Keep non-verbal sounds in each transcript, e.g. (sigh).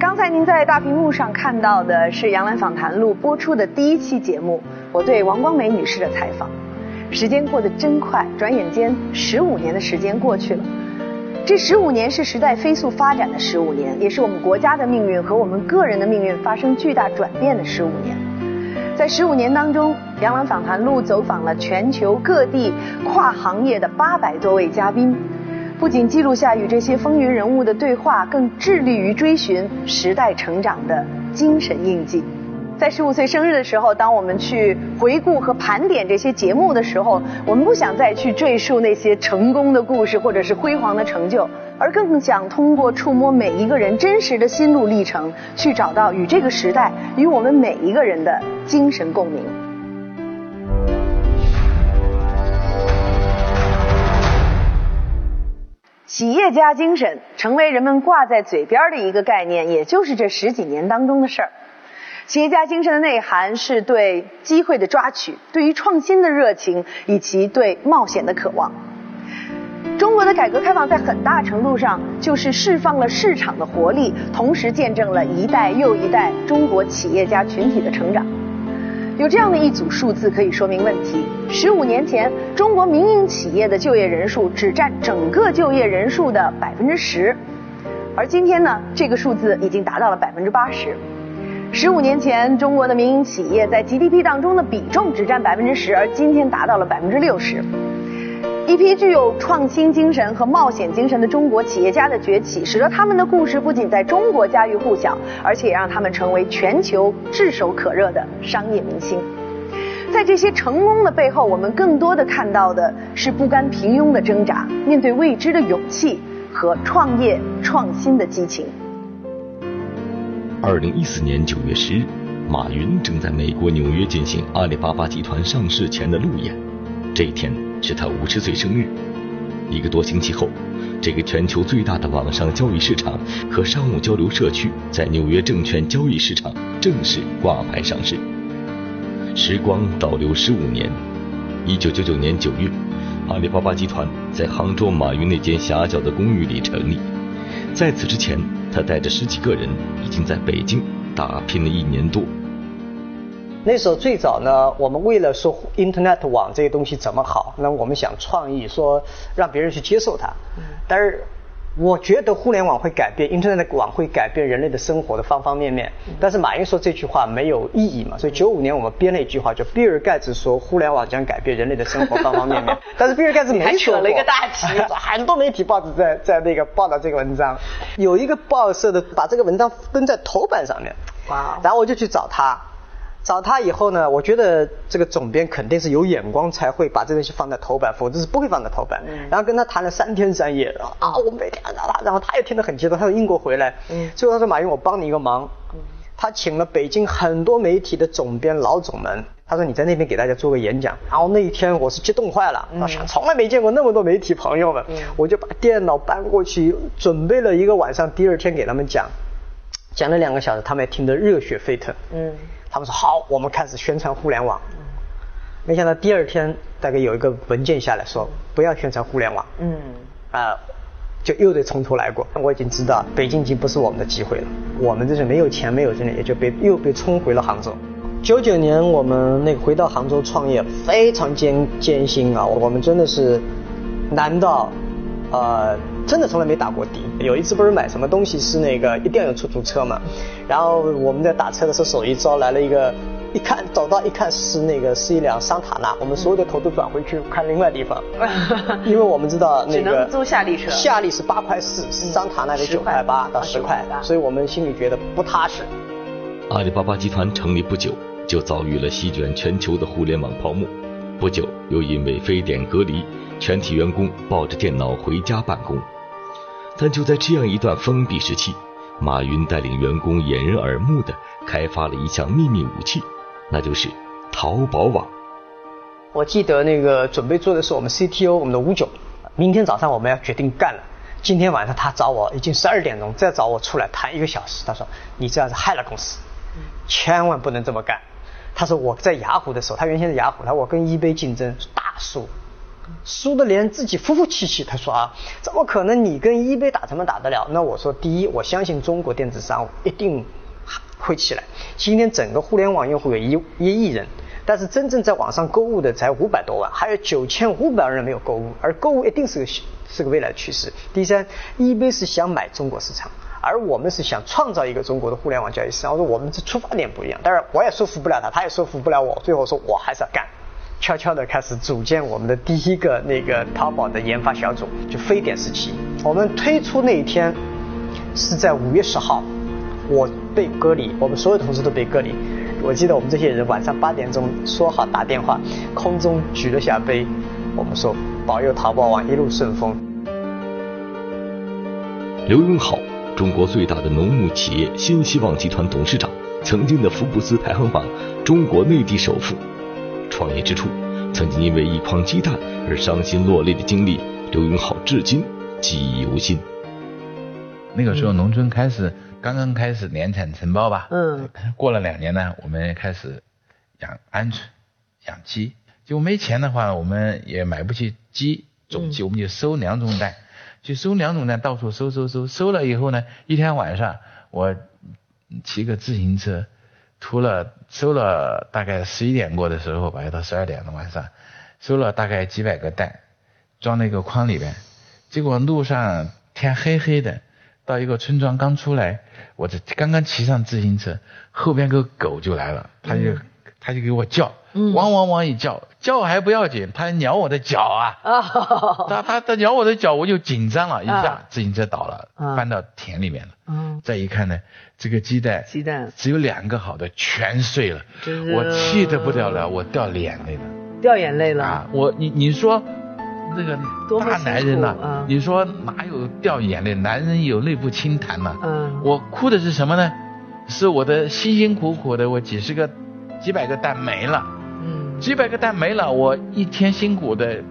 刚才您在大屏幕上看到的是《杨澜访谈录》播出的第一期节目，我对王光美女士的采访。时间过得真快，转眼间十五年的时间过去了。这十五年是时代飞速发展的十五年，也是我们国家的命运和我们个人的命运发生巨大转变的十五年。在十五年当中，《杨澜访谈录》走访了全球各地跨行业的八百多位嘉宾。不仅记录下与这些风云人物的对话，更致力于追寻时代成长的精神印记。在十五岁生日的时候，当我们去回顾和盘点这些节目的时候，我们不想再去赘述那些成功的故事或者是辉煌的成就，而更想通过触摸每一个人真实的心路历程，去找到与这个时代、与我们每一个人的精神共鸣。企业家精神成为人们挂在嘴边的一个概念，也就是这十几年当中的事儿。企业家精神的内涵是对机会的抓取，对于创新的热情，以及对冒险的渴望。中国的改革开放在很大程度上就是释放了市场的活力，同时见证了一代又一代中国企业家群体的成长。有这样的一组数字可以说明问题：十五年前，中国民营企业的就业人数只占整个就业人数的百分之十，而今天呢，这个数字已经达到了百分之八十。十五年前，中国的民营企业在 GDP 当中的比重只占百分之十，而今天达到了百分之六十。一批具有创新精神和冒险精神的中国企业家的崛起，使得他们的故事不仅在中国家喻户晓，而且也让他们成为全球炙手可热的商业明星。在这些成功的背后，我们更多的看到的是不甘平庸的挣扎，面对未知的勇气和创业创新的激情。二零一四年九月十日，马云正在美国纽约进行阿里巴巴集团上市前的路演，这一天。是他五十岁生日，一个多星期后，这个全球最大的网上交易市场和商务交流社区在纽约证券交易市场正式挂牌上市。时光倒流十五年，一九九九年九月，阿里巴巴集团在杭州马云那间狭小的公寓里成立。在此之前，他带着十几个人已经在北京打拼了一年多。那时候最早呢，我们为了说 Internet 网这些东西怎么好，那我们想创意说让别人去接受它。但是我觉得互联网会改变，Internet 网会改变人类的生活的方方面面。但是马云说这句话没有意义嘛，所以九五年我们编了一句话，叫比尔盖茨说互联网将改变人类的生活方方面面。(laughs) 但是比尔盖茨没说过。了一个大题，(laughs) 很多媒体报纸在在那个报道这个文章，有一个报社的把这个文章登在头版上面。哇！然后我就去找他。找他以后呢，我觉得这个总编肯定是有眼光才会把这东西放在头版，否则是不会放在头版。然后跟他谈了三天三夜，啊，我每天然后他也听得很激动。他从英国回来，最后他说马云，我帮你一个忙。他请了北京很多媒体的总编老总们，他说你在那边给大家做个演讲。然后那一天我是激动坏了，我想从来没见过那么多媒体朋友们，我就把电脑搬过去，准备了一个晚上，第二天给他们讲，讲了两个小时，他们也听得热血沸腾。嗯。他们说好，我们开始宣传互联网。嗯没想到第二天大概有一个文件下来说不要宣传互联网。嗯。啊，就又得从头来过。我已经知道北京已经不是我们的机会了，我们这是没有钱没有精力，也就被又被冲回了杭州。九九年我们那个回到杭州创业非常艰艰辛啊，我们真的是难到呃。真的从来没打过的。有一次不是买什么东西是那个一定要有出租车嘛，然后我们在打车的时候手一招来了一个，一看走到一看是那个是一辆桑塔纳，我们所有的头都转回去看另外地方，因为我们知道那个租夏利车，夏利是八块四，桑塔纳的九块八到十块，所以我们心里觉得不踏实。阿里巴巴集团成立不久就遭遇了席卷全球的互联网泡沫，不久又因为非典隔离，全体员工抱着电脑回家办公。但就在这样一段封闭时期，马云带领员工掩人耳目的开发了一项秘密武器，那就是淘宝网。我记得那个准备做的是我们 CTO，我们的吴炯，明天早上我们要决定干了。今天晚上他找我，已经十二点钟，再找我出来谈一个小时。他说：“你这样子害了公司，千万不能这么干。”他说：“我在雅虎的时候，他原先是雅虎，他说我跟一杯竞争大输。”输的连自己服服气气。他说啊，怎么可能你跟一杯打怎么打得了？那我说，第一，我相信中国电子商务一定会起来。今天整个互联网用户有一一亿人，但是真正在网上购物的才五百多万，还有九千五百万人没有购物，而购物一定是个是个未来的趋势。第三，，eBay 是想买中国市场。而我们是想创造一个中国的互联网交易市场。我说我们这出发点不一样，当然我也说服不了他，他也说服不了我。最后说我还是要干，悄悄的开始组建我们的第一个那个淘宝的研发小组，就非典时期。我们推出那一天是在五月十号，我被隔离，我们所有同事都被隔离。我记得我们这些人晚上八点钟说好打电话，空中举了下杯，我们说保佑淘宝网一路顺风。刘永好。中国最大的农牧企业新希望集团董事长，曾经的福布斯排行榜中国内地首富。创业之初，曾经因为一筐鸡蛋而伤心落泪的经历，刘永好至今记忆犹新。那个时候，农村开始刚刚开始年产承包吧。嗯。过了两年呢，我们开始养鹌鹑、养鸡。就没钱的话，我们也买不起鸡种鸡，我们就收两种蛋。就收两种蛋，到处收收收，收了以后呢，一天晚上我骑个自行车，涂了收了大概十一点过的时候吧，要到十二点的晚上，收了大概几百个蛋，装在一个筐里边。结果路上天黑黑的，到一个村庄刚出来，我这刚刚骑上自行车，后边个狗就来了，它就它就给我叫。汪汪汪一叫，叫还不要紧，它咬我的脚啊！它它它咬我的脚，我就紧张了一下，自行车倒了，翻到田里面了。嗯，再一看呢，这个鸡蛋鸡蛋只有两个好的，全碎了，我气得不得了，我掉眼泪了，掉眼泪了啊！我你你说那个大男人呐，你说哪有掉眼泪？男人有泪不轻弹呐。嗯，我哭的是什么呢？是我的辛辛苦苦的，我几十个、几百个蛋没了。几百个蛋没了，我一天辛苦的，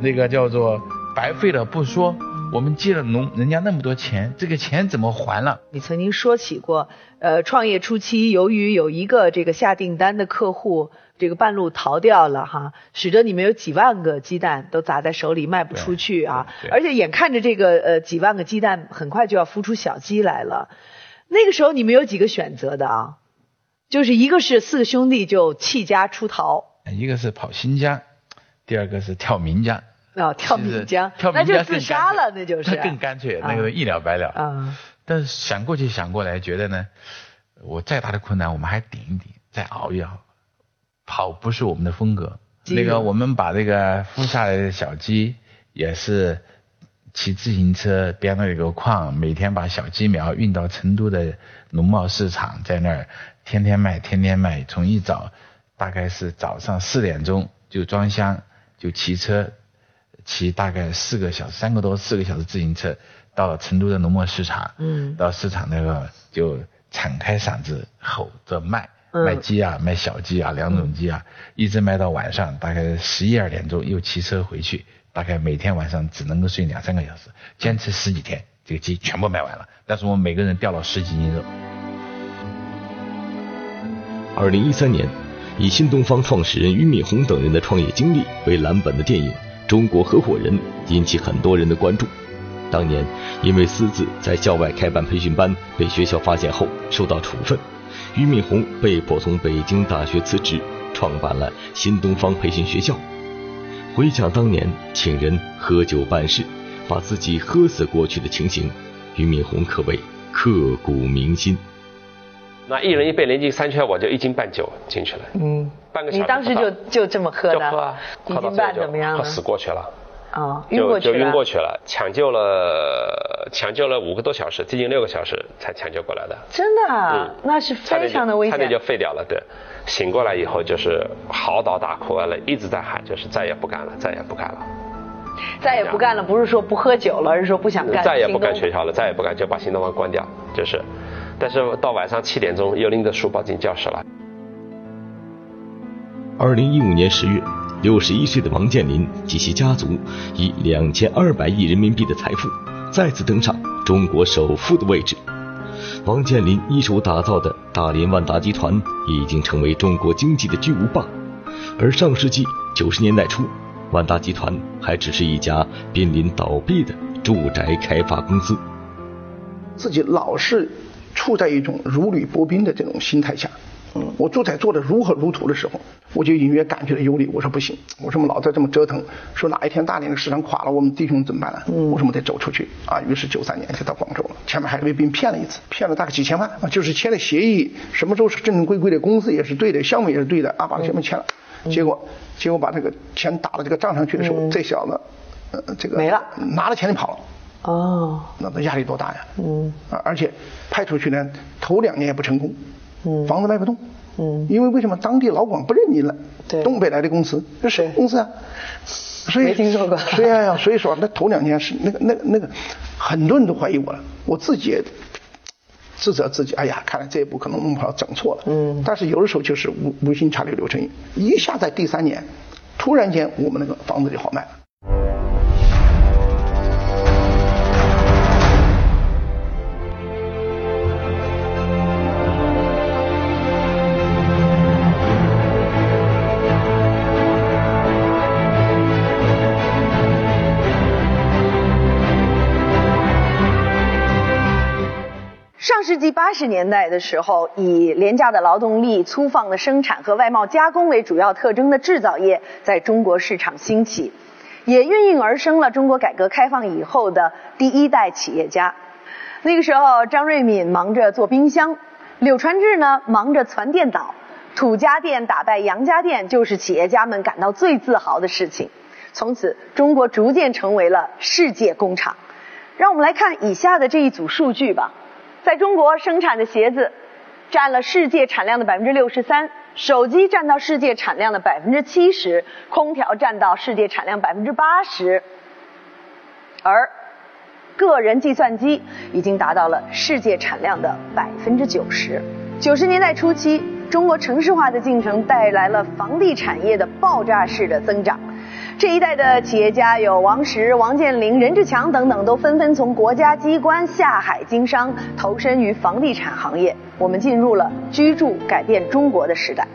那个叫做白费了不说，我们借了农人家那么多钱，这个钱怎么还了？你曾经说起过，呃，创业初期由于有一个这个下订单的客户，这个半路逃掉了哈，使得你们有几万个鸡蛋都砸在手里卖不出去啊，而且眼看着这个呃几万个鸡蛋很快就要孵出小鸡来了，那个时候你们有几个选择的啊？就是一个是四个兄弟就弃家出逃。一个是跑新疆，第二个是跳岷江。哦，跳岷江，那就自杀了，那就是。他更干脆，那个一了百了。啊。但是想过去想过来，觉得呢，我再大的困难我们还顶一顶，再熬一熬。跑不是我们的风格。那个我们把这个孵下来的小鸡，也是骑自行车编了一个矿，每天把小鸡苗运到成都的农贸市场，在那儿天天卖，天天卖，从一早。大概是早上四点钟就装箱，就骑车，骑大概四个小时，三个多四个小时自行车到了成都的农贸市场，嗯，到市场那个就敞开嗓子吼着卖，卖鸡啊，卖小鸡啊，两种鸡啊，一直卖到晚上大概十一二点钟，又骑车回去，大概每天晚上只能够睡两三个小时，坚持十几天，这个鸡全部卖完了，但是我们每个人掉了十几斤肉。二零一三年。以新东方创始人俞敏洪等人的创业经历为蓝本的电影《中国合伙人》引起很多人的关注。当年因为私自在校外开办培训班被学校发现后受到处分，俞敏洪被迫从北京大学辞职，创办了新东方培训学校。回想当年请人喝酒办事，把自己喝死过去的情形，俞敏洪可谓刻骨铭心。那一人一杯连进三圈，我就一斤半酒进去了。嗯，半个小时。你当时就就这么喝的？就喝啊，一斤半怎么样？喝死过去了。哦，晕过去了。就晕过去了，抢救了，抢救了五个多小时，接近六个小时才抢救过来的。真的？嗯，那是非常的危险。差点就废掉了，对。醒过来以后就是嚎啕大哭完了，一直在喊，就是再也不干了，再也不干了。再也不干了，不是说不喝酒了，而是说不想干。再也不干学校了，再也不干，就把新东方关掉，就是。但是到晚上七点钟，又拎着书包进教室了。二零一五年十月，六十一岁的王健林及其家族以两千二百亿人民币的财富，再次登上中国首富的位置。王健林一手打造的大连万达集团已经成为中国经济的巨无霸。而上世纪九十年代初，万达集团还只是一家濒临倒闭的住宅开发公司。自己老是处在一种如履薄冰的这种心态下。嗯，我做菜做的如火如荼的时候，我就隐约感觉到忧虑。我说不行，我说我们老在这么折腾，说哪一天大连的市场垮了，我们弟兄怎么办呢？嗯，我说我们得走出去啊。于是九三年就到广州了，前面还被别人骗了一次，骗了大概几千万啊，就是签了协议，什么时候是正正规规的，公司也是对的，项目也是对的啊，把全部签了，结果结果把这个钱打到这个账上去的时候，这小子，呃，这个没了，拿了钱就跑了。哦，那那压力多大呀？嗯，而且派出去呢，头两年也不成功。嗯，房子卖不动。嗯，因为为什么当地老广不认你了？对，东北来的公司，这谁公司啊？所以没听说过。所以所以说那头两年是那个那个那个，很多人都怀疑我了，我自己也自责自己。哎呀，看来这一步可能弄不好整错了。嗯。但是有的时候就是无无心插柳柳成荫，一下在第三年，突然间我们那个房子就好卖了。八十年代的时候，以廉价的劳动力、粗放的生产和外贸加工为主要特征的制造业在中国市场兴起，也孕育而生了中国改革开放以后的第一代企业家。那个时候，张瑞敏忙着做冰箱，柳传志呢忙着传电脑，土家电打败洋家电就是企业家们感到最自豪的事情。从此，中国逐渐成为了世界工厂。让我们来看以下的这一组数据吧。在中国生产的鞋子占了世界产量的百分之六十三，手机占到世界产量的百分之七十，空调占到世界产量百分之八十，而个人计算机已经达到了世界产量的百分之九十。九十年代初期，中国城市化的进程带来了房地产业的爆炸式的增长。这一代的企业家有王石、王健林、任志强等等，都纷纷从国家机关下海经商，投身于房地产行业。我们进入了居住改变中国的时代。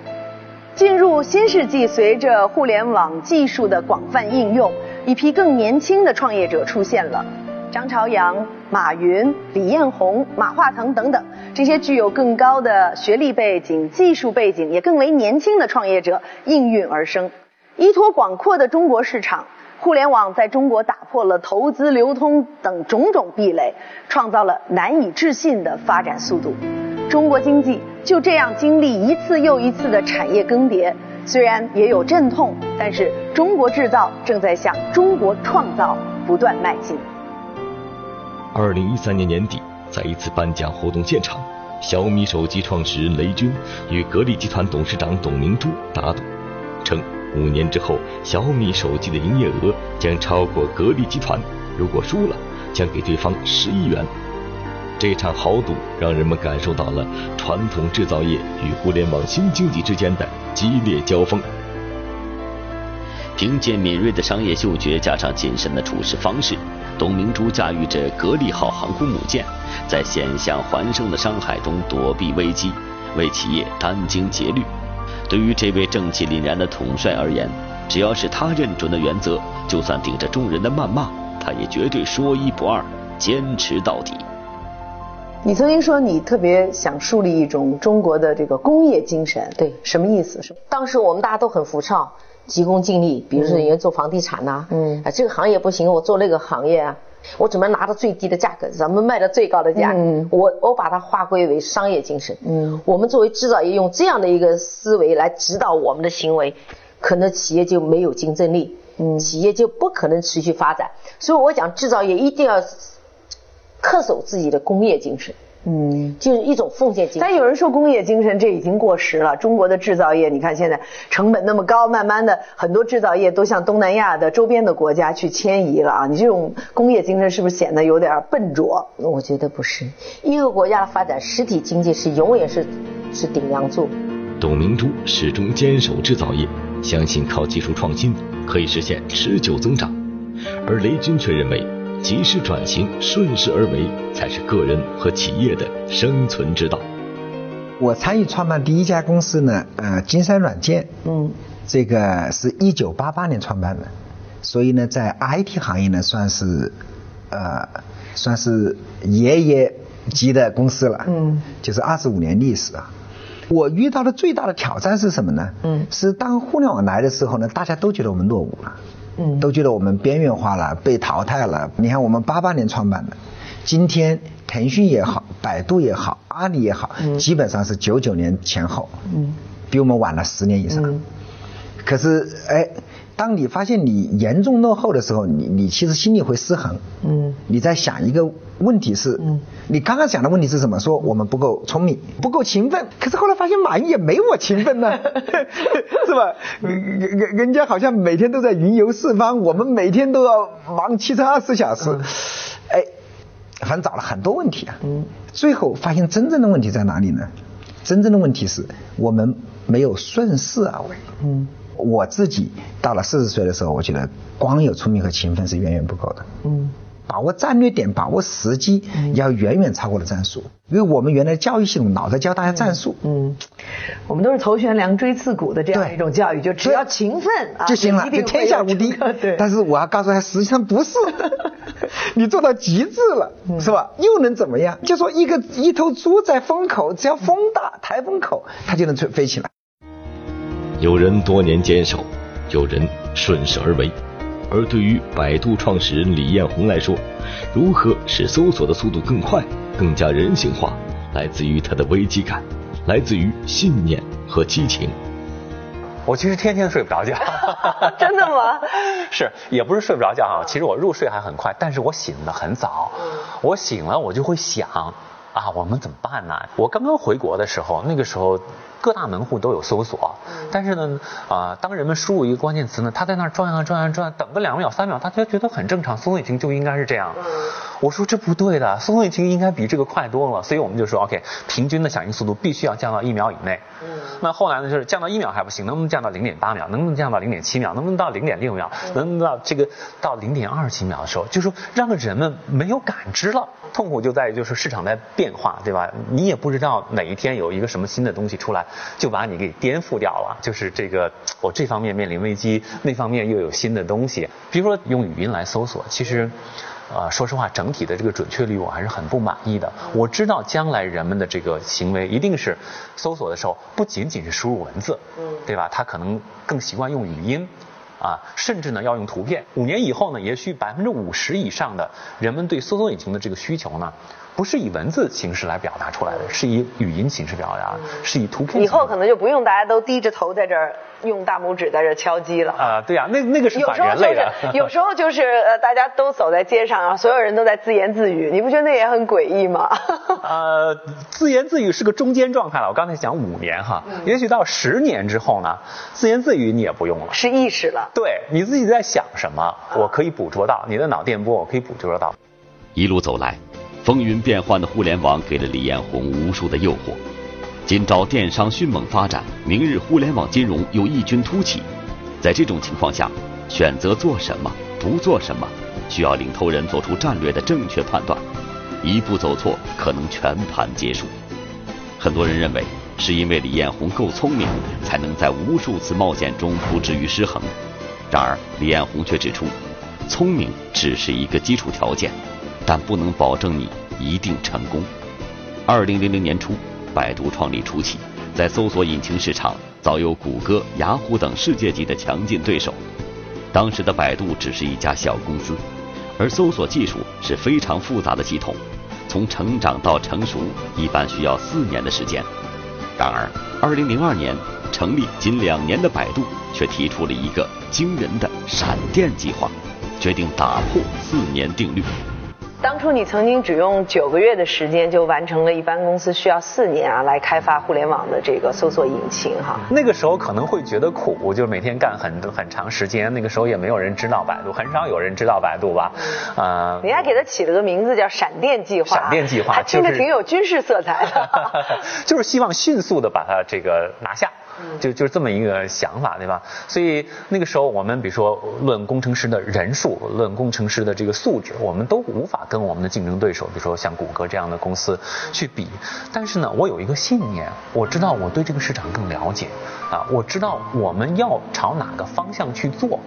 进入新世纪，随着互联网技术的广泛应用，一批更年轻的创业者出现了。张朝阳、马云、李彦宏、马化腾等等，这些具有更高的学历背景、技术背景，也更为年轻的创业者应运而生。依托广阔的中国市场，互联网在中国打破了投资、流通等种种壁垒，创造了难以置信的发展速度。中国经济就这样经历一次又一次的产业更迭，虽然也有阵痛，但是中国制造正在向中国创造不断迈进。二零一三年年底，在一次颁奖活动现场，小米手机创始人雷军与格力集团董事长董明珠打赌，称。五年之后，小米手机的营业额将超过格力集团。如果输了，将给对方十亿元。这场豪赌让人们感受到了传统制造业与互联网新经济之间的激烈交锋。凭借敏锐的商业嗅觉，加上谨慎的处事方式，董明珠驾驭着格力号航空母舰，在险象环生的商海中躲避危机，为企业殚精竭虑。对于这位正气凛然的统帅而言，只要是他认准的原则，就算顶着众人的谩骂，他也绝对说一不二，坚持到底。你曾经说你特别想树立一种中国的这个工业精神，对，什么意思？是当时我们大家都很浮躁，急功近利，比如说人家做房地产呐，嗯，啊这个行业不行，我做那个行业啊。我怎么拿到最低的价格，咱们卖到最高的价？嗯，我我把它划归为商业精神。嗯，我们作为制造业，用这样的一个思维来指导我们的行为，可能企业就没有竞争力，嗯，企业就不可能持续发展。所以我讲制造业一定要恪守自己的工业精神。嗯，就是一种奉献精神。但有人说工业精神这已经过时了。中国的制造业，你看现在成本那么高，慢慢的很多制造业都向东南亚的周边的国家去迁移了啊。你这种工业精神是不是显得有点笨拙？我觉得不是。一个国家的发展，实体经济是永远是是顶梁柱。董明珠始终坚守制造业，相信靠技术创新可以实现持久增长，而雷军却认为。及时转型，顺势而为，才是个人和企业的生存之道。我参与创办第一家公司呢，呃，金山软件，嗯，这个是一九八八年创办的，所以呢，在 IT 行业呢，算是呃，算是爷爷级的公司了。嗯，就是二十五年历史啊。我遇到的最大的挑战是什么呢？嗯，是当互联网来的时候呢，大家都觉得我们落伍了，嗯，都觉得我们边缘化了，被淘汰了。你看，我们八八年创办的，今天腾讯也好，百度也好，阿里也好，基本上是九九年前后，嗯，比我们晚了十年以上。可是，哎。当你发现你严重落后的时候，你你其实心里会失衡。嗯。你在想一个问题是，嗯，你刚刚想的问题是什么？说我们不够聪明，不够勤奋。可是后来发现马云也没我勤奋呢，(laughs) 是吧？人人人家好像每天都在云游四方，我们每天都要忙七乘二十四小时。哎，反正找了很多问题啊。嗯。最后发现真正的问题在哪里呢？真正的问题是我们没有顺势而为。嗯。我自己到了四十岁的时候，我觉得光有聪明和勤奋是远远不够的。嗯，把握战略点，把握时机，要远远超过了战术。因为我们原来教育系统老在教大家战术。嗯，我们都是头悬梁锥刺股的这样一种教育，就只要勤奋就行了，就天下无敌。对。但是我要告诉他，实际上不是。(laughs) 你做到极致了，是吧？又能怎么样？就说一个一头猪在风口，只要风大，台风口，它就能飞飞起来。有人多年坚守，有人顺势而为。而对于百度创始人李彦宏来说，如何使搜索的速度更快、更加人性化，来自于他的危机感，来自于信念和激情。我其实天天睡不着觉，(laughs) 真的吗？(laughs) 是，也不是睡不着觉啊。其实我入睡还很快，但是我醒得很早。我醒了，我就会想啊，我们怎么办呢？我刚刚回国的时候，那个时候。各大门户都有搜索，但是呢，啊，当人们输入一个关键词呢，他在那儿转啊转啊转，等个两秒三秒，他就觉得很正常，搜索引擎就应该是这样。我说这不对的，搜索引擎应该比这个快多了，所以我们就说，OK，平均的响应速度必须要降到一秒以内。那后来呢，就是降到一秒还不行，能不能降到零点八秒？能不能降到零点七秒？能不能到零点六秒？能不能到这个到零点二几秒的时候，就是说让人们没有感知了。痛苦就在于就是市场在变化，对吧？你也不知道哪一天有一个什么新的东西出来。就把你给颠覆掉了，就是这个，我这方面面临危机，那方面又有新的东西。比如说用语音来搜索，其实，呃，说实话，整体的这个准确率我还是很不满意的。我知道将来人们的这个行为一定是搜索的时候不仅仅是输入文字，嗯，对吧？他可能更习惯用语音，啊，甚至呢要用图片。五年以后呢，也许百分之五十以上的人们对搜索引擎的这个需求呢。不是以文字形式来表达出来的，是以语音形式表达，是以图片。以后可能就不用大家都低着头在这儿用大拇指在这敲击了。啊，对呀，那那个是反人类的。有时候就是呃，大家都走在街上啊，所有人都在自言自语，你不觉得那也很诡异吗？(laughs) 呃，自言自语是个中间状态了。我刚才讲五年哈，也许到十年之后呢，自言自语你也不用了，是意识了。对，你自己在想什么，我可以捕捉到你的脑电波，我可以捕捉到。一路走来。风云变幻的互联网给了李彦宏无数的诱惑，今朝电商迅猛发展，明日互联网金融又异军突起。在这种情况下，选择做什么，不做什么，需要领头人做出战略的正确判断。一步走错，可能全盘皆输。很多人认为，是因为李彦宏够聪明，才能在无数次冒险中不至于失衡。然而，李彦宏却指出，聪明只是一个基础条件。但不能保证你一定成功。二零零零年初，百度创立初期，在搜索引擎市场早有谷歌、雅虎等世界级的强劲对手。当时的百度只是一家小公司，而搜索技术是非常复杂的系统，从成长到成熟一般需要四年的时间。然而，二零零二年成立仅两年的百度，却提出了一个惊人的闪电计划，决定打破四年定律。当初你曾经只用九个月的时间就完成了一般公司需要四年啊来开发互联网的这个搜索引擎哈。那个时候可能会觉得苦，就是每天干很很长时间。那个时候也没有人知道百度，很少有人知道百度吧？啊，你还给它起了个名字叫“闪电计划”，闪电计划，听着挺有军事色彩的。(laughs) 就是希望迅速的把它这个拿下。就就是这么一个想法，对吧？所以那个时候我们比如说论工程师的人数，论工程师的这个素质，我们都无法跟我们的竞争对手，比如说像谷歌这样的公司去比。但是呢，我有一个信念，我知道我对这个市场更了解，啊，我知道我们要朝哪个方向去做。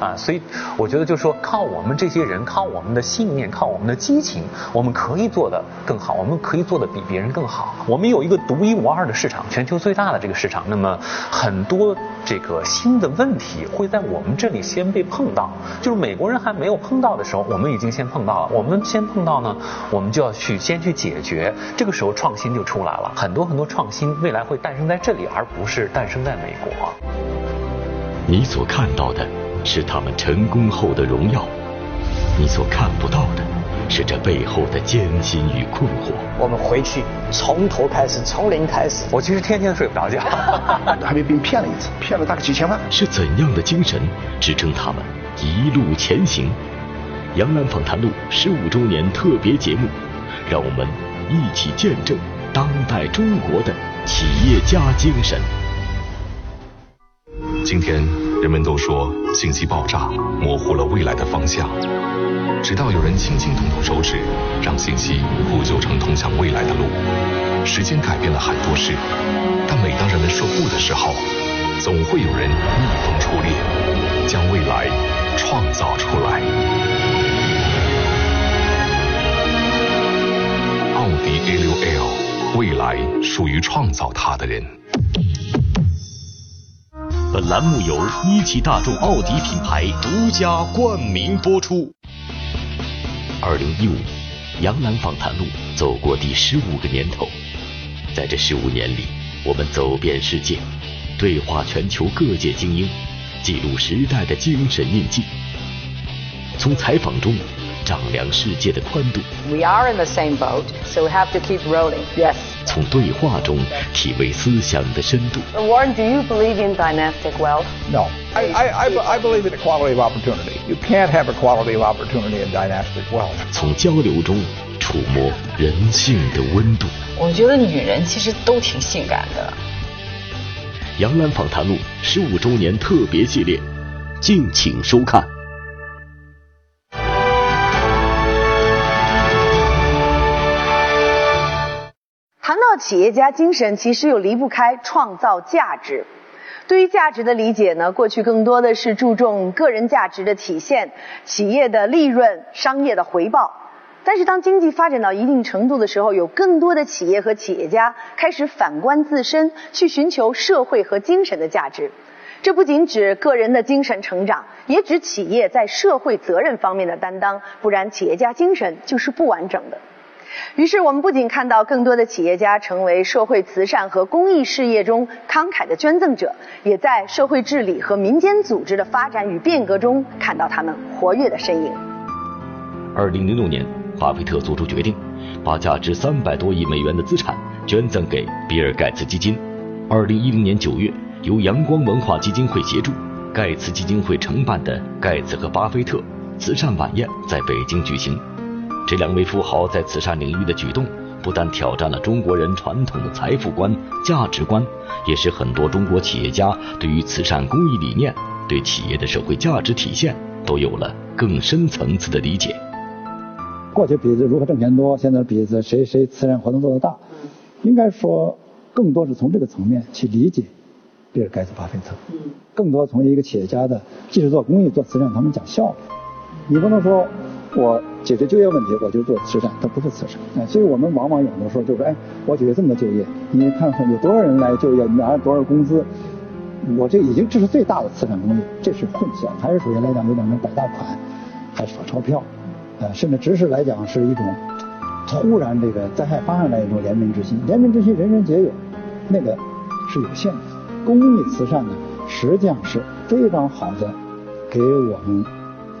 啊，所以我觉得就是说，靠我们这些人，靠我们的信念，靠我们的激情，我们可以做的更好，我们可以做的比别人更好。我们有一个独一无二的市场，全球最大的这个市场。那么很多这个新的问题会在我们这里先被碰到，就是美国人还没有碰到的时候，我们已经先碰到了。我们先碰到呢，我们就要去先去解决，这个时候创新就出来了。很多很多创新未来会诞生在这里，而不是诞生在美国。你所看到的。是他们成功后的荣耀，你所看不到的是这背后的艰辛与困惑。我们回去从头开始，从零开始。我其实天天睡不着觉，(laughs) 还被别人骗了一次，骗了大概几千万。是怎样的精神支撑他们一路前行？杨澜访谈录十五周年特别节目，让我们一起见证当代中国的企业家精神。今天。人们都说信息爆炸模糊了未来的方向，直到有人轻轻动动手指，让信息铺就成通向未来的路。时间改变了很多事，但每当人们说不的时候，总会有人逆风出列，将未来创造出来。奥迪 A6L，未来属于创造它的人。本栏目由一汽大众奥迪品牌独家冠名播出。二零一五，杨澜访谈录走过第十五个年头，在这十五年里，我们走遍世界，对话全球各界精英，记录时代的精神印记。从采访中丈量世界的宽度。We are in the same boat, so we have to keep rolling. Yes. 从对话中体味思想的深度。Warren, do you believe in dynastic wealth? No. I, I, I believe in equality of opportunity. You can't have equality of opportunity in dynastic wealth. 从交流中触摸人性的温度。我觉得女人其实都挺性感的。杨澜访谈录十五周年特别系列，敬请收看。企业家精神其实又离不开创造价值。对于价值的理解呢，过去更多的是注重个人价值的体现、企业的利润、商业的回报。但是当经济发展到一定程度的时候，有更多的企业和企业家开始反观自身，去寻求社会和精神的价值。这不仅指个人的精神成长，也指企业在社会责任方面的担当。不然，企业家精神就是不完整的。于是，我们不仅看到更多的企业家成为社会慈善和公益事业中慷慨的捐赠者，也在社会治理和民间组织的发展与变革中看到他们活跃的身影。二零零六年，巴菲特做出决定，把价值三百多亿美元的资产捐赠给比尔盖茨基金。二零一零年九月，由阳光文化基金会协助，盖茨基金会承办的盖茨和巴菲特慈善晚宴在北京举行。这两位富豪在慈善领域的举动，不但挑战了中国人传统的财富观、价值观，也是很多中国企业家对于慈善公益理念、对企业的社会价值体现，都有了更深层次的理解。过去比如何挣钱多，现在比谁谁慈善活动做得大，应该说更多是从这个层面去理解比尔盖茨、巴菲特，更多从一个企业家的，即使做公益、做慈善，他们讲效率。你不能说。我解决就业问题，我就做慈善，它不是慈善。哎，所以我们往往有的时候就是，哎，我解决这么多就业，你看看有多少人来就业，拿了多少工资，我这已经这是最大的慈善公益，这是混淆，还是属于来讲有点那摆大款，还是耍钞票，呃，甚至只是来讲是一种突然这个灾害发生来一种怜悯之心，怜悯之心人人皆有，那个是有限的。公益慈善呢，实际上是非常好的，给我们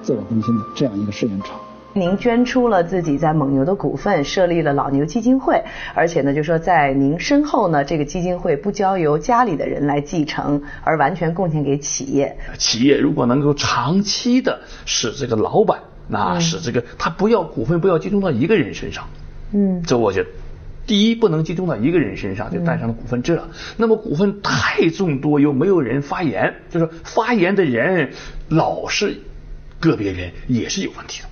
自我更新的这样一个试验场。您捐出了自己在蒙牛的股份，设立了老牛基金会，而且呢，就说在您身后呢，这个基金会不交由家里的人来继承，而完全贡献给企业。企业如果能够长期的使这个老板，那使这个他不要股份不要集中到一个人身上，嗯，这我觉得，第一不能集中到一个人身上，就带上了股份制了。那么股份太众多又没有人发言，就是发言的人老是个别人，也是有问题的。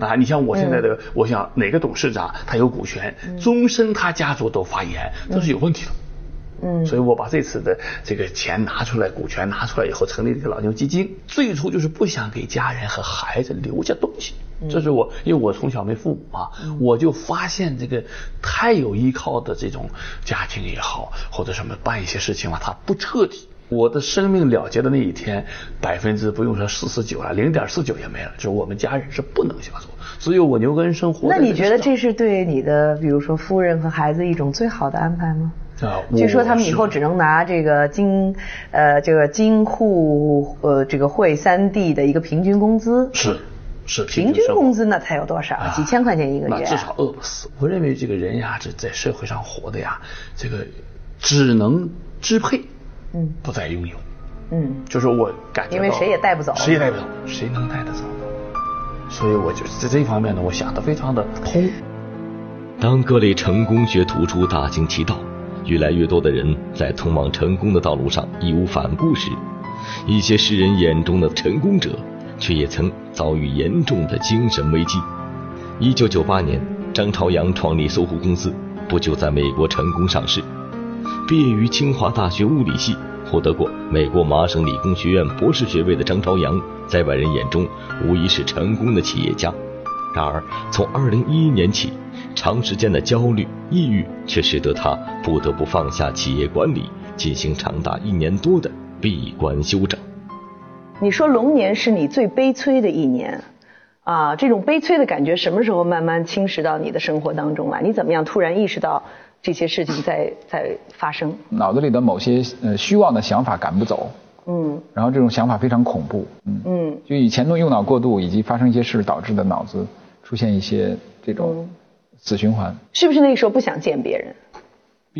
啊，你像我现在的，我想哪个董事长他有股权，终身他家族都发言，这是有问题的。嗯，所以我把这次的这个钱拿出来，股权拿出来以后，成立这个老牛基金，最初就是不想给家人和孩子留下东西。这是我，因为我从小没父母啊，我就发现这个太有依靠的这种家庭也好，或者什么办一些事情嘛，他不彻底。我的生命了结的那一天，百分之不用说四十九了，零点四九也没了，就是我们家人是不能享受，只有我牛根生活。那你觉得这是对你的，比如说夫人和孩子一种最好的安排吗？啊，据说他们以后只能拿这个京呃这个京沪呃这个汇三地的一个平均工资。是是平均工资那才有多少？几千块钱一个月。至少饿不死。我认为这个人呀，这在社会上活的呀，这个只能支配。嗯，不再拥有，嗯，就是我感觉因为谁也带不走，谁也带不走，谁能带得走呢？所以我就在这方面呢，我想的非常的通。当各类成功学图书大行其道，越来越多的人在通往成功的道路上义无反顾时，一些世人眼中的成功者，却也曾遭遇严重的精神危机。一九九八年，张朝阳创立搜狐公司，不久在美国成功上市。毕业于清华大学物理系，获得过美国麻省理工学院博士学位的张朝阳，在外人眼中无疑是成功的企业家。然而，从2011年起，长时间的焦虑、抑郁却使得他不得不放下企业管理，进行长达一年多的闭关休整。你说龙年是你最悲催的一年，啊，这种悲催的感觉什么时候慢慢侵蚀到你的生活当中来？你怎么样突然意识到？这些事情在 (laughs) 在发生，脑子里的某些呃虚妄的想法赶不走，嗯，然后这种想法非常恐怖，嗯。嗯，就以前的用脑过度以及发生一些事导致的脑子出现一些这种死循环，是不是那个时候不想见别人？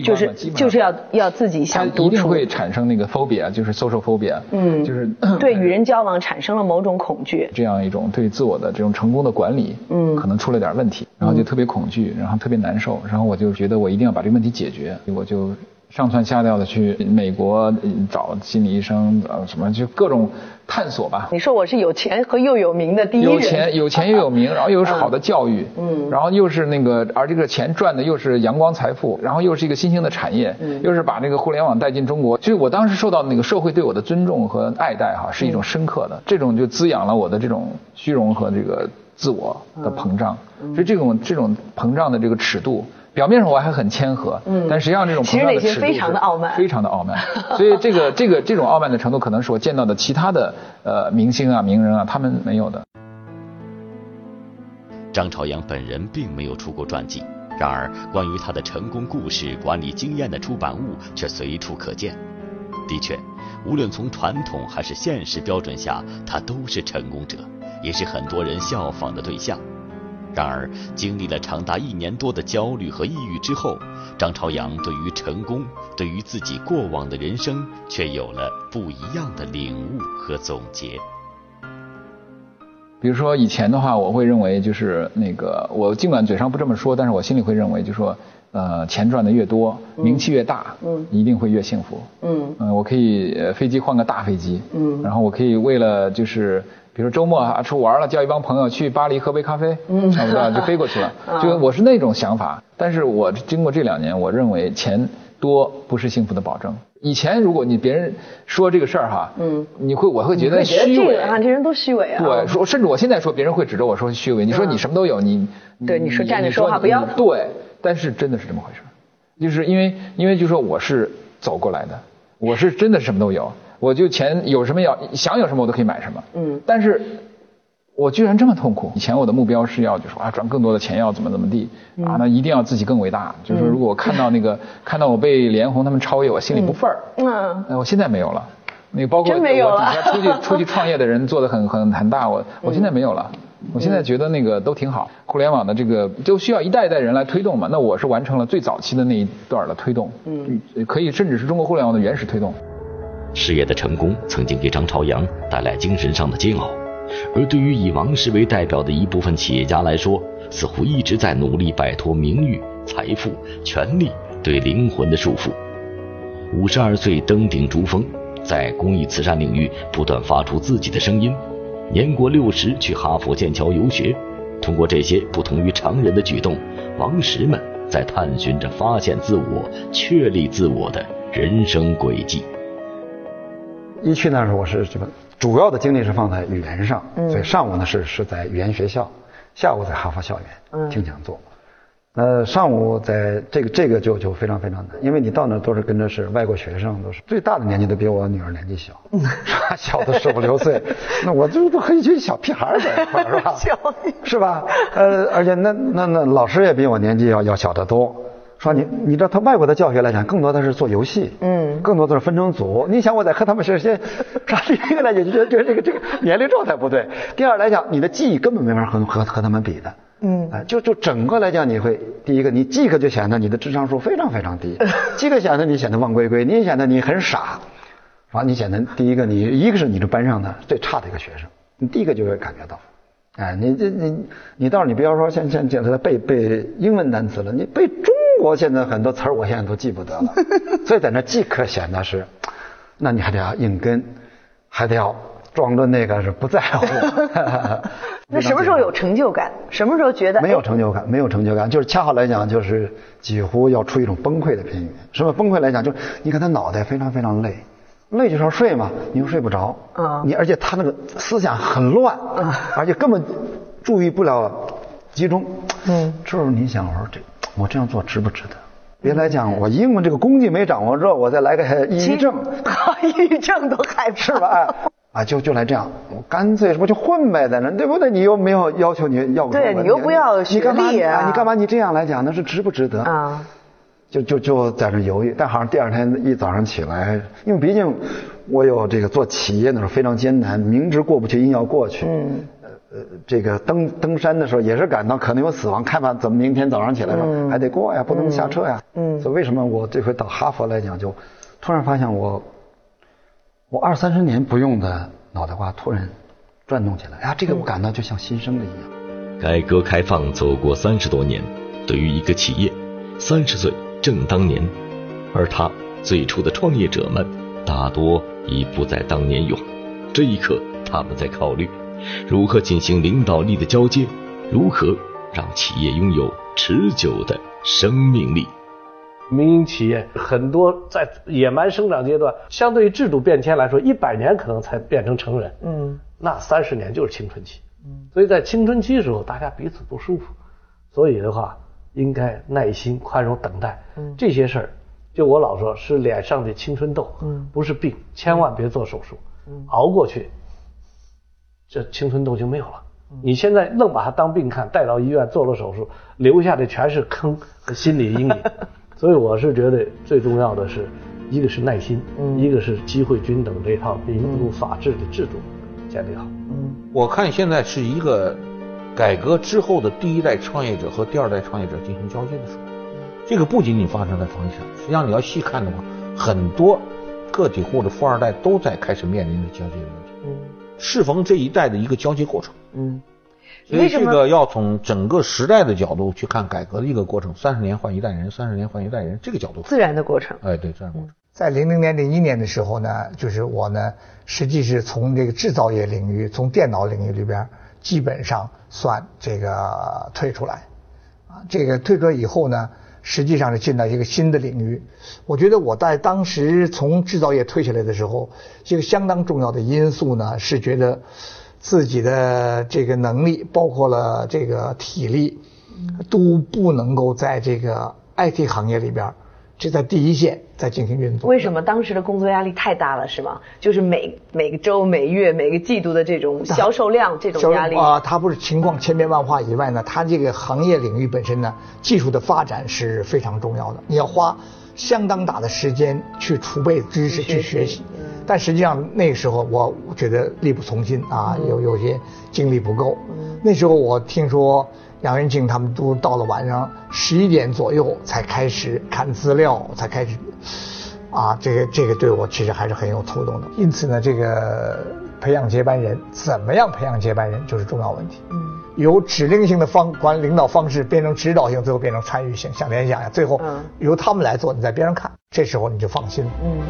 就是就是要要自己想独处，一定会产生那个 phobia，就是 social phobia，嗯，就是对 (clears throat) 与人交往产生了某种恐惧，这样一种对自我的这种成功的管理，嗯，可能出了点问题，然后就特别恐惧，然后特别难受，然后我就觉得我一定要把这个问题解决，我就。上蹿下跳的去美国找心理医生，呃，什么就各种探索吧。你说我是有钱和又有名的第一人。有钱 (laughs) 有钱又有名，然后又是好的教育，嗯，然后又是那个，而这个钱赚的又是阳光财富，然后又是一个新兴的产业，嗯，又是把这个互联网带进中国。所以我当时受到那个社会对我的尊重和爱戴，哈，是一种深刻的，这种就滋养了我的这种虚荣和这个自我的膨胀。所以这种这种膨胀的这个尺度。表面上我还很谦和，嗯，但实际上这种膨胀的尺度非常的傲慢，非常的傲慢。(laughs) 所以这个这个这种傲慢的程度，可能是我见到的其他的呃明星啊、名人啊，他们没有的。张朝阳本人并没有出过传记，然而关于他的成功故事、管理经验的出版物却随处可见。的确，无论从传统还是现实标准下，他都是成功者，也是很多人效仿的对象。然而，经历了长达一年多的焦虑和抑郁之后，张朝阳对于成功，对于自己过往的人生，却有了不一样的领悟和总结。比如说以前的话，我会认为就是那个，我尽管嘴上不这么说，但是我心里会认为，就说，呃，钱赚的越多，名气越大，嗯，一定会越幸福，嗯，嗯，我可以飞机换个大飞机，嗯，然后我可以为了就是。比如周末啊，出玩了，叫一帮朋友去巴黎喝杯咖啡，嗯差不多就飞过去了。(laughs) 就我是那种想法，但是我经过这两年，我认为钱多不是幸福的保证。以前如果你别人说这个事儿哈，嗯，你会我会觉得虚伪啊，这人都虚伪啊。对，说甚至我现在说，别人会指着我说虚伪。你说你什么都有，你对你说站着说话不腰疼。对，但是真的是这么回事，就是因为因为就说我是走过来的，我是真的什么都有。我就钱有什么要想有什么我都可以买什么，嗯，但是，我居然这么痛苦。以前我的目标是要就说啊赚更多的钱要怎么怎么地啊那一定要自己更伟大。就是如果我看到那个 (laughs) 看到我被连红他们超越，我心里不忿儿。嗯，我现在没有了。那个包括我底下出去出去创业的人做的很很很大，我我现在没有了。我现在觉得那个都挺好。互联网的这个就需要一代一代人来推动嘛。那我是完成了最早期的那一段的推动，嗯，可以甚至是中国互联网的原始推动。事业的成功曾经给张朝阳带来精神上的煎熬，而对于以王石为代表的一部分企业家来说，似乎一直在努力摆脱名誉、财富、权力对灵魂的束缚。五十二岁登顶珠峰，在公益慈善领域不断发出自己的声音。年过六十去哈佛、剑桥游学，通过这些不同于常人的举动，王石们在探寻着发现自我、确立自我的。人生轨迹。一去那时候我是这个主要的精力是放在语言上，嗯所以上午呢是是在语言学校，下午在哈佛校园嗯听讲座。呃，上午在这个这个就就非常非常难，因为你到那都是跟着是外国学生，都是最大的年纪都比我女儿年纪小，(laughs) 是吧？小的十五六岁，那我就都和一群小屁孩在一块儿，是吧？是吧？呃，而且那那那老师也比我年纪要要小得多。说你你知道他外国的教学来讲，更多的是做游戏，嗯，更多的是分成组。你想我在和他们是先，(laughs) 是吧？第一个来讲就觉得这个这个这个年龄状态不对，第二来讲你的记忆根本没法和和和他们比的。嗯。哎，就就整个来讲，你会第一个，你即刻就显得你的智商数非常非常低，即刻显得你显得忘归归，你也显得你很傻，是吧？你显得第一个你一个是你这班上的最差的一个学生，你第一个就会感觉到，哎，你这你你倒是你不要说像像像他背背英文单词了，你背中国现在很多词儿我现在都记不得了，(laughs) 所以在那即刻显得是，那你还得要硬跟，还得要装着那个是不在乎。(laughs) 那什么时候有成就感？什么时候觉得没有成就感？没有成就感，就是恰好来讲，就是几乎要出一种崩溃的边缘。什么崩溃来讲？就是你看他脑袋非常非常累，累就是要睡嘛，你又睡不着，啊你而且他那个思想很乱，而且根本注意不了集中。嗯，这时候你想，我说这我这样做值不值得？别来讲，我英文这个功绩没掌握之后，我再来个抑郁症，(laughs) 抑郁症都害怕是吧？啊，就就来这样，我干脆什么就混呗，在那对不对？你又没有要求你要个对你又不要你学干嘛历啊你干嘛你这样来讲，那是值不值得啊？就就就在那犹豫，但好像第二天一早上起来，因为毕竟我有这个做企业的时候非常艰难，明知过不去硬要过去。嗯。呃，这个登登山的时候也是感到可能有死亡，看吧，怎么明天早上起来说、嗯还得过呀，不能下车呀。嗯所以为什么我这回到哈佛来讲，就突然发现我我二三十年不用的脑袋瓜突然转动起来，哎呀，这个我感到就像新生的一样。改革开放走过三十多年，对于一个企业，三十岁正当年，而他最初的创业者们大多已不在当年勇。这一刻，他们在考虑如何进行领导力的交接，如何让企业拥有持久的生命力。民营企业很多在野蛮生长阶段，相对于制度变迁来说，一百年可能才变成成人。嗯，那三十年就是青春期。嗯，所以在青春期的时候，大家彼此不舒服，所以的话，应该耐心、宽容等待。嗯这些事儿，就我老说，是脸上的青春痘，嗯不是病，千万别做手术，嗯熬过去，这青春痘就没有了。嗯你现在愣把它当病看，带到医院做了手术，留下的全是坑和心理阴影。(laughs) 所以我是觉得最重要的是，一个是耐心，嗯一个是机会均等这套民主法治的制度建立好。我看现在是一个改革之后的第一代创业者和第二代创业者进行交接的时候，这个不仅仅发生在房地产，实际上你要细看的话，很多个体户的富二代都在开始面临着交接的问题。嗯，适逢这一代的一个交接过程。嗯，所以这个要从整个时代的角度去看改革的一个过程，三十年换一代人，三十年换一代人，这个角度自然的过程。哎，对，自然过程。在零零年、零一年的时候呢，就是我呢，实际是从这个制造业领域、从电脑领域里边，基本上算这个退出来，啊，这个退出来以后呢，实际上是进到一个新的领域。我觉得我在当时从制造业退下来的时候，一个相当重要的因素呢，是觉得自己的这个能力，包括了这个体力，都不能够在这个 IT 行业里边。这在第一线在进行运作。为什么当时的工作压力太大了，是吗？就是每每个周、每月、每个季度的这种销售量这种压力啊，它不是情况千变万化以外呢，它这个行业领域本身呢，技术的发展是非常重要的，你要花相当大的时间去储备知识去学习。但实际上那时候我觉得力不从心啊，有有些精力不够。那时候我听说。杨元庆他们都到了晚上十一点左右才开始看资料，才开始，啊，这个这个对我其实还是很有触动的。因此呢，这个培养接班人，怎么样培养接班人就是重要问题。嗯，由指令性的方管领导方式变成指导性，最后变成参与性，想联想呀，最后由他们来做，你在边上看，这时候你就放心了。嗯。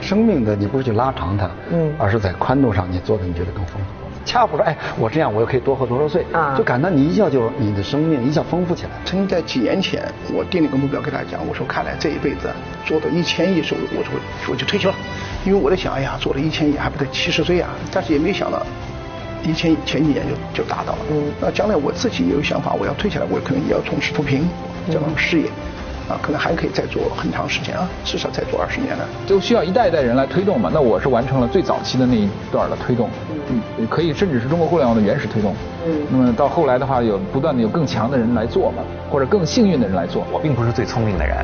生命的你不是去拉长它，嗯，而是在宽度上你做的你觉得更丰富。恰好说，哎，我这样我又可以多活多少岁啊？就感到你一下就你的生命一下丰富起来。曾经在几年前，我定了一个目标跟大家讲，我说看来这一辈子做到一千亿收入，我就我就退休了。因为我在想，哎呀，做了一千亿还不得七十岁啊？但是也没想到，一千亿前几年就就达到了。嗯，那将来我自己也有想法，我要退下来，我可能也要从事扶贫这种事业。啊，可能还可以再做很长时间啊，至少再做二十年呢。就需要一代一代人来推动嘛。那我是完成了最早期的那一段的推动，嗯，可以甚至是中国互联网的原始推动。嗯，那么到后来的话，有不断的有更强的人来做嘛，或者更幸运的人来做。我并不是最聪明的人。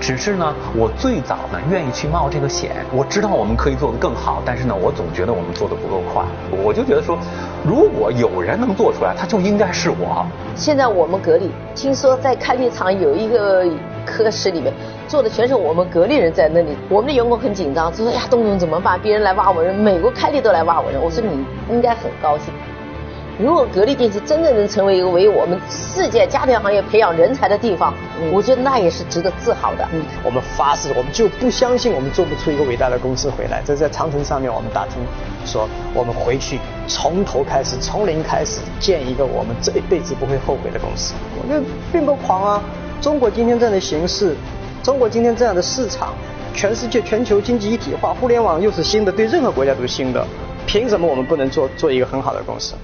只是呢，我最早呢愿意去冒这个险。我知道我们可以做得更好，但是呢，我总觉得我们做得不够快。我就觉得说，如果有人能做出来，他就应该是我。现在我们格力，听说在开力厂有一个科室里面做的全是我们格力人在那里。我们的员工很紧张，就说呀，东东怎么办？别人来挖我人，美国开力都来挖我人。我说你应该很高兴。如果格力电器真的能成为一个为我们世界家电行业培养人才的地方，我觉得那也是值得自豪的。嗯，我们发誓，我们就不相信我们做不出一个伟大的公司回来。这在长城上面，我们打听说，我们回去从头开始，从零开始建一个我们这一辈子不会后悔的公司。我觉得并不狂啊！中国今天这样的形势，中国今天这样的市场，全世界全球经济一体化，互联网又是新的，对任何国家都是新的，凭什么我们不能做做一个很好的公司？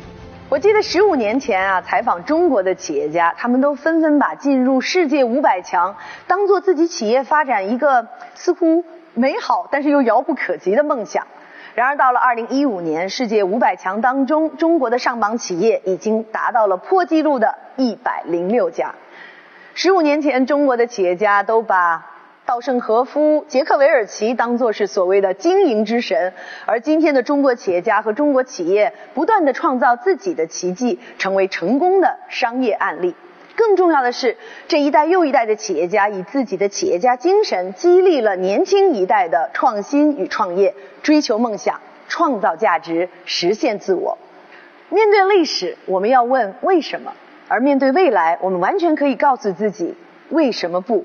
我记得十五年前啊，采访中国的企业家，他们都纷纷把进入世界五百强当做自己企业发展一个似乎美好但是又遥不可及的梦想。然而到了二零一五年，世界五百强当中，中国的上榜企业已经达到了破纪录的一百零六家。十五年前，中国的企业家都把。稻盛和夫、杰克韦尔奇当作是所谓的经营之神，而今天的中国企业家和中国企业不断的创造自己的奇迹，成为成功的商业案例。更重要的是，这一代又一代的企业家以自己的企业家精神，激励了年轻一代的创新与创业，追求梦想，创造价值，实现自我。面对历史，我们要问为什么；而面对未来，我们完全可以告诉自己为什么不。